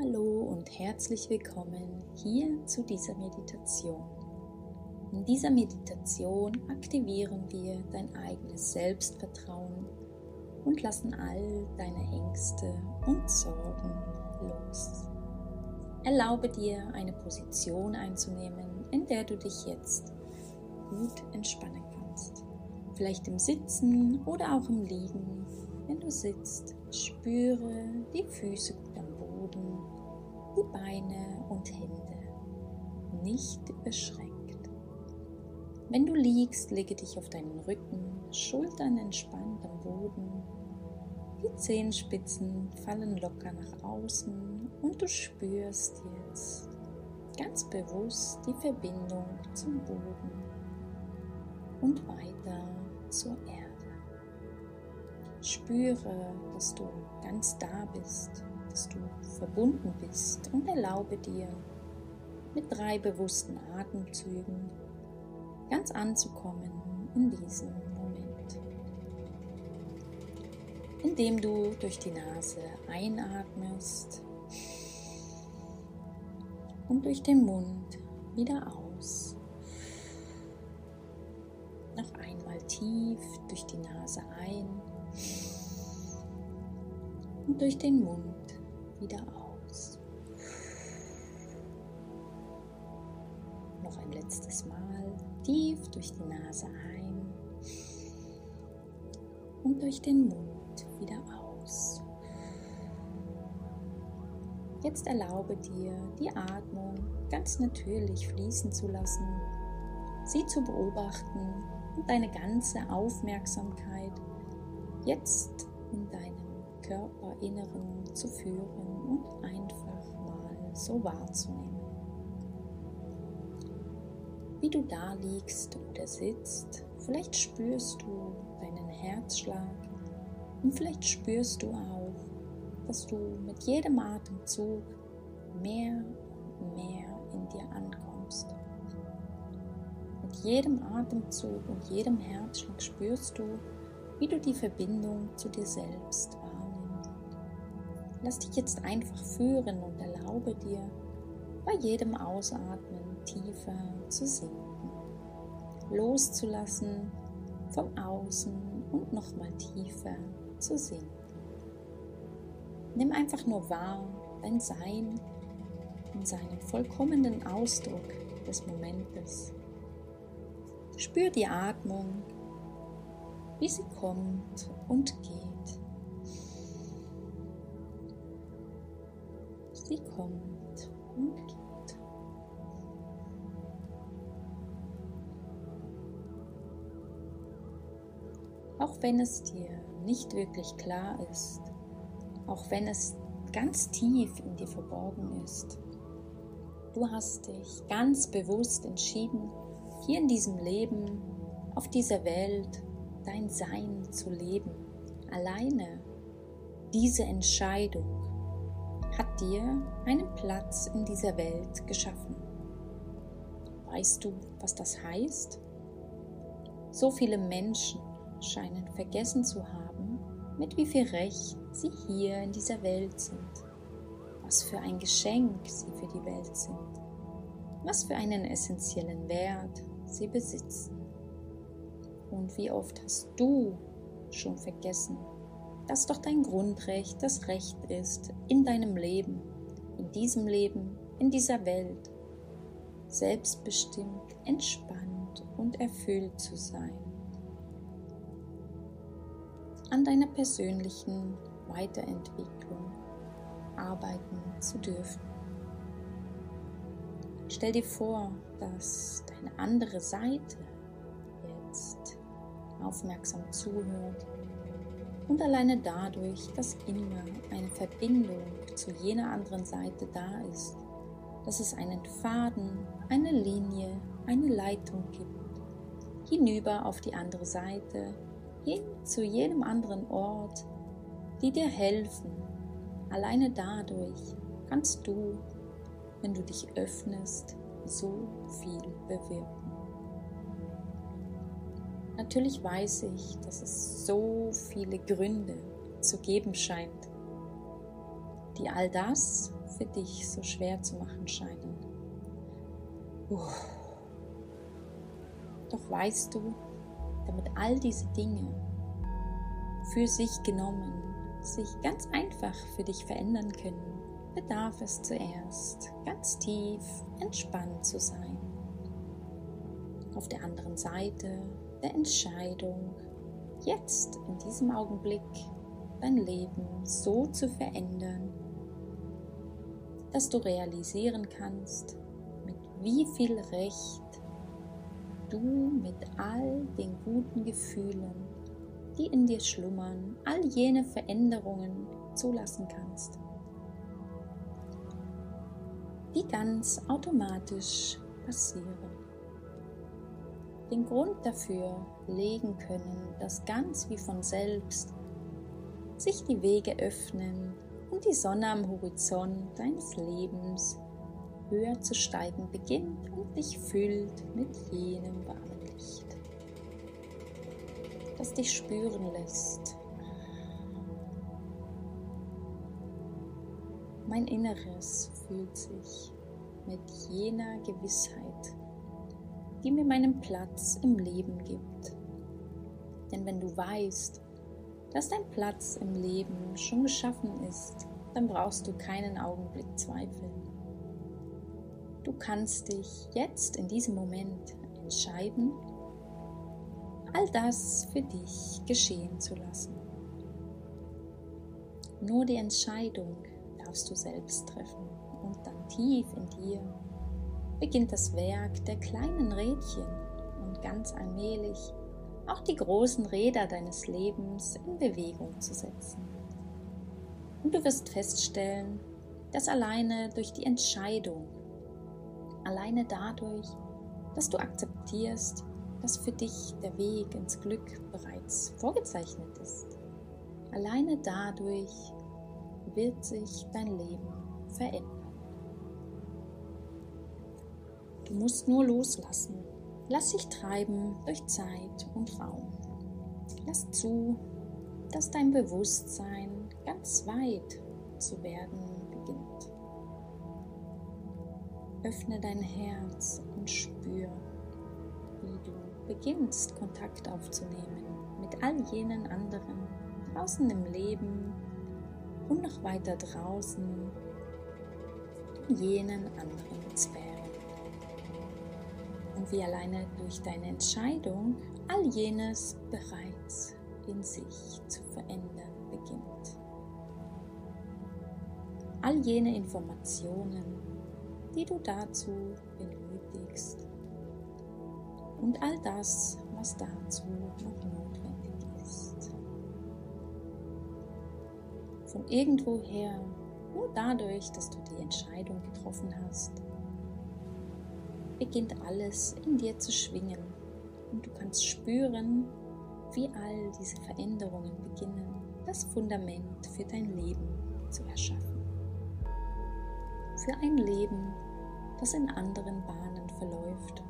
Hallo und herzlich willkommen hier zu dieser Meditation. In dieser Meditation aktivieren wir dein eigenes Selbstvertrauen und lassen all deine Ängste und Sorgen los. Erlaube dir eine Position einzunehmen, in der du dich jetzt gut entspannen kannst. Vielleicht im Sitzen oder auch im Liegen. Wenn du sitzt, spüre die Füße gut am Beine und Hände. Nicht überschränkt. Wenn du liegst, lege dich auf deinen Rücken, Schultern entspannt am Boden. Die Zehenspitzen fallen locker nach außen und du spürst jetzt ganz bewusst die Verbindung zum Boden und weiter zur Erde. Spüre, dass du ganz da bist, dass du verbunden bist und erlaube dir mit drei bewussten Atemzügen ganz anzukommen in diesem Moment. Indem du durch die Nase einatmest und durch den Mund wieder aus. Noch einmal tief durch die Nase ein und durch den Mund wieder aus. Noch ein letztes Mal tief durch die Nase ein und durch den Mund wieder aus. Jetzt erlaube dir, die Atmung ganz natürlich fließen zu lassen, sie zu beobachten und deine ganze Aufmerksamkeit jetzt in deinem Körperinneren zu führen und einfach mal so wahrzunehmen. Wie du da liegst oder sitzt, vielleicht spürst du deinen Herzschlag und vielleicht spürst du auch, dass du mit jedem Atemzug mehr und mehr in dir ankommst. Mit jedem Atemzug und jedem Herzschlag spürst du, wie du die Verbindung zu dir selbst. Lass dich jetzt einfach führen und erlaube dir, bei jedem Ausatmen tiefer zu sinken, loszulassen vom Außen und nochmal tiefer zu sinken. Nimm einfach nur wahr dein Sein in seinem vollkommenen Ausdruck des Momentes. Spür die Atmung, wie sie kommt und geht. Sie kommt und geht. Auch wenn es dir nicht wirklich klar ist, auch wenn es ganz tief in dir verborgen ist. Du hast dich ganz bewusst entschieden, hier in diesem Leben, auf dieser Welt, dein Sein zu leben. Alleine diese Entscheidung hat dir einen Platz in dieser Welt geschaffen. Weißt du, was das heißt? So viele Menschen scheinen vergessen zu haben, mit wie viel Recht sie hier in dieser Welt sind, was für ein Geschenk sie für die Welt sind, was für einen essentiellen Wert sie besitzen. Und wie oft hast du schon vergessen, dass doch dein Grundrecht das Recht ist, in deinem Leben, in diesem Leben, in dieser Welt, selbstbestimmt, entspannt und erfüllt zu sein an deiner persönlichen Weiterentwicklung arbeiten zu dürfen. Stell dir vor, dass deine andere Seite jetzt aufmerksam zuhört Und alleine dadurch, dass immer eine Verbindung zu jener anderen Seite da ist, dass es einen Faden, eine Linie, eine Leitung gibt, hinüber auf die andere Seite, hin zu jedem anderen Ort, die dir helfen. Alleine dadurch kannst du, wenn du dich öffnest, so viel bewirken. Natürlich weiß ich, dass es so viele Gründe zu geben scheint, die all das für dich so schwer zu machen scheinen. Uff. Doch weißt du, damit all diese Dinge für sich genommen sich ganz einfach für dich verändern können, bedarf es zuerst ganz tief entspannt zu sein. Auf der anderen Seite der Entscheidung, jetzt in diesem Augenblick dein Leben so zu verändern, dass du realisieren kannst, mit wie viel Recht du mit all den guten Gefühlen, die in dir schlummern, all jene Veränderungen zulassen kannst, die ganz automatisch passieren. Den Grund dafür legen können, dass ganz wie von selbst sich die Wege öffnen und die Sonne am Horizont deines Lebens höher zu steigen beginnt und dich füllt mit jenem warmen Licht, das dich spüren lässt. Mein Inneres fühlt sich mit jener Gewissheit, die mir meinen Platz im Leben gibt. Denn wenn du weißt, dass dein Platz im Leben schon geschaffen ist, dann brauchst du keinen Augenblick zweifeln. Du kannst dich jetzt in diesem Moment entscheiden, all das für dich geschehen zu lassen. Nur die Entscheidung darfst du selbst treffen und dann tief in dir beginnt das Werk der kleinen Rädchen und ganz allmählich auch die großen Räder deines Lebens in Bewegung zu setzen. Und du wirst feststellen, dass alleine durch die Entscheidung, alleine dadurch, dass du akzeptierst, dass für dich der Weg ins Glück bereits vorgezeichnet ist, alleine dadurch wird sich dein Leben verändern. Du musst nur loslassen. Lass dich treiben durch Zeit und Raum. Lass zu, dass dein Bewusstsein ganz weit zu werden beginnt. Öffne dein Herz und spür, wie du beginnst Kontakt aufzunehmen mit all jenen anderen draußen im Leben und noch weiter draußen in jenen anderen und wie alleine durch deine Entscheidung all jenes bereits in sich zu verändern beginnt. All jene Informationen, die du dazu benötigst und all das, was dazu noch notwendig ist. Von irgendwoher, nur dadurch, dass du die Entscheidung getroffen hast, beginnt alles in dir zu schwingen und du kannst spüren, wie all diese Veränderungen beginnen, das Fundament für dein Leben zu erschaffen. Für ein Leben, das in anderen Bahnen verläuft.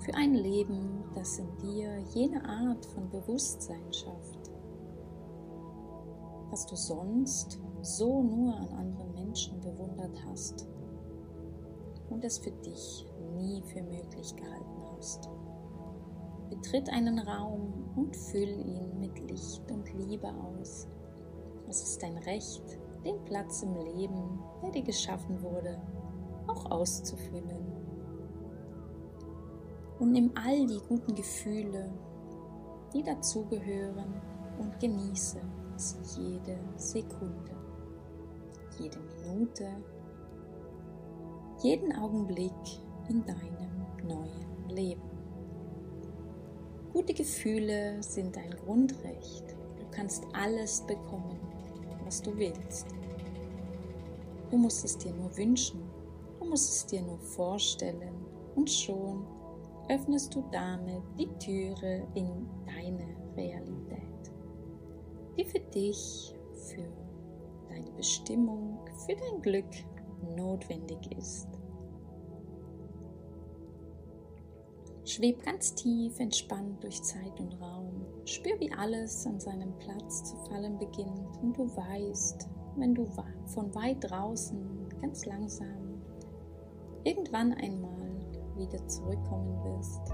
Für ein Leben, das in dir jene Art von Bewusstsein schafft, was du sonst so nur an anderen Menschen bewundert hast und es für dich nie für möglich gehalten hast. Betritt einen Raum und füll ihn mit Licht und Liebe aus. Es ist dein Recht, den Platz im Leben, der dir geschaffen wurde, auch auszufüllen. Und nimm all die guten Gefühle, die dazugehören, und genieße sie jede Sekunde, jede Minute, jeden Augenblick in deinem neuen Leben. Gute Gefühle sind ein Grundrecht. Du kannst alles bekommen, was du willst. Du musst es dir nur wünschen, du musst es dir nur vorstellen und schon öffnest du damit die Türe in deine Realität, die für dich, für deine Bestimmung, für dein Glück notwendig ist. Schweb ganz tief entspannt durch Zeit und Raum. Spür, wie alles an seinem Platz zu fallen beginnt und du weißt, wenn du von weit draußen ganz langsam irgendwann einmal wieder zurückkommen wirst,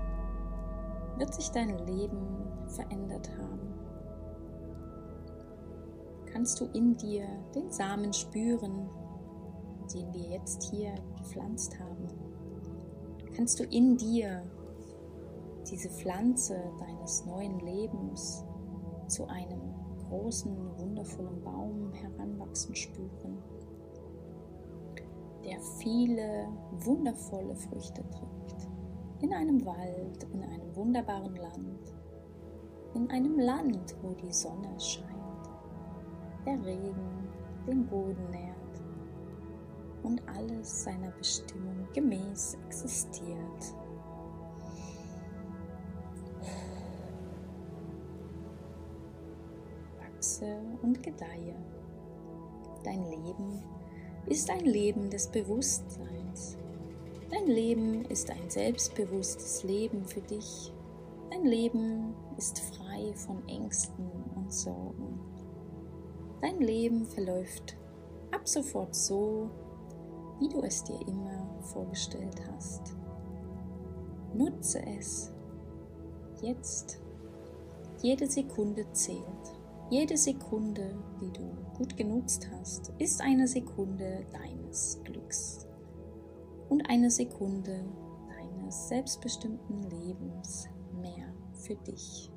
wird sich dein Leben verändert haben. Kannst du in dir den Samen spüren, den wir jetzt hier gepflanzt haben? Kannst du in dir diese Pflanze deines neuen Lebens zu einem großen, wundervollen Baum heranwachsen spüren, der viele wundervolle Früchte trägt. In einem Wald, in einem wunderbaren Land, in einem Land, wo die Sonne scheint, der Regen den Boden nährt und alles seiner Bestimmung gemäß existiert. wachse und gedeihe. Dein Leben ist ein Leben des Bewusstseins. Dein Leben ist ein selbstbewusstes Leben für dich. Dein Leben ist frei von Ängsten und Sorgen. Dein Leben verläuft ab sofort so, wie du es dir immer vorgestellt hast. Nutze es. Jetzt. Jede Sekunde zählt. Jede Sekunde, die du gut genutzt hast, ist eine Sekunde deines Glücks und eine Sekunde deines selbstbestimmten Lebens mehr für dich.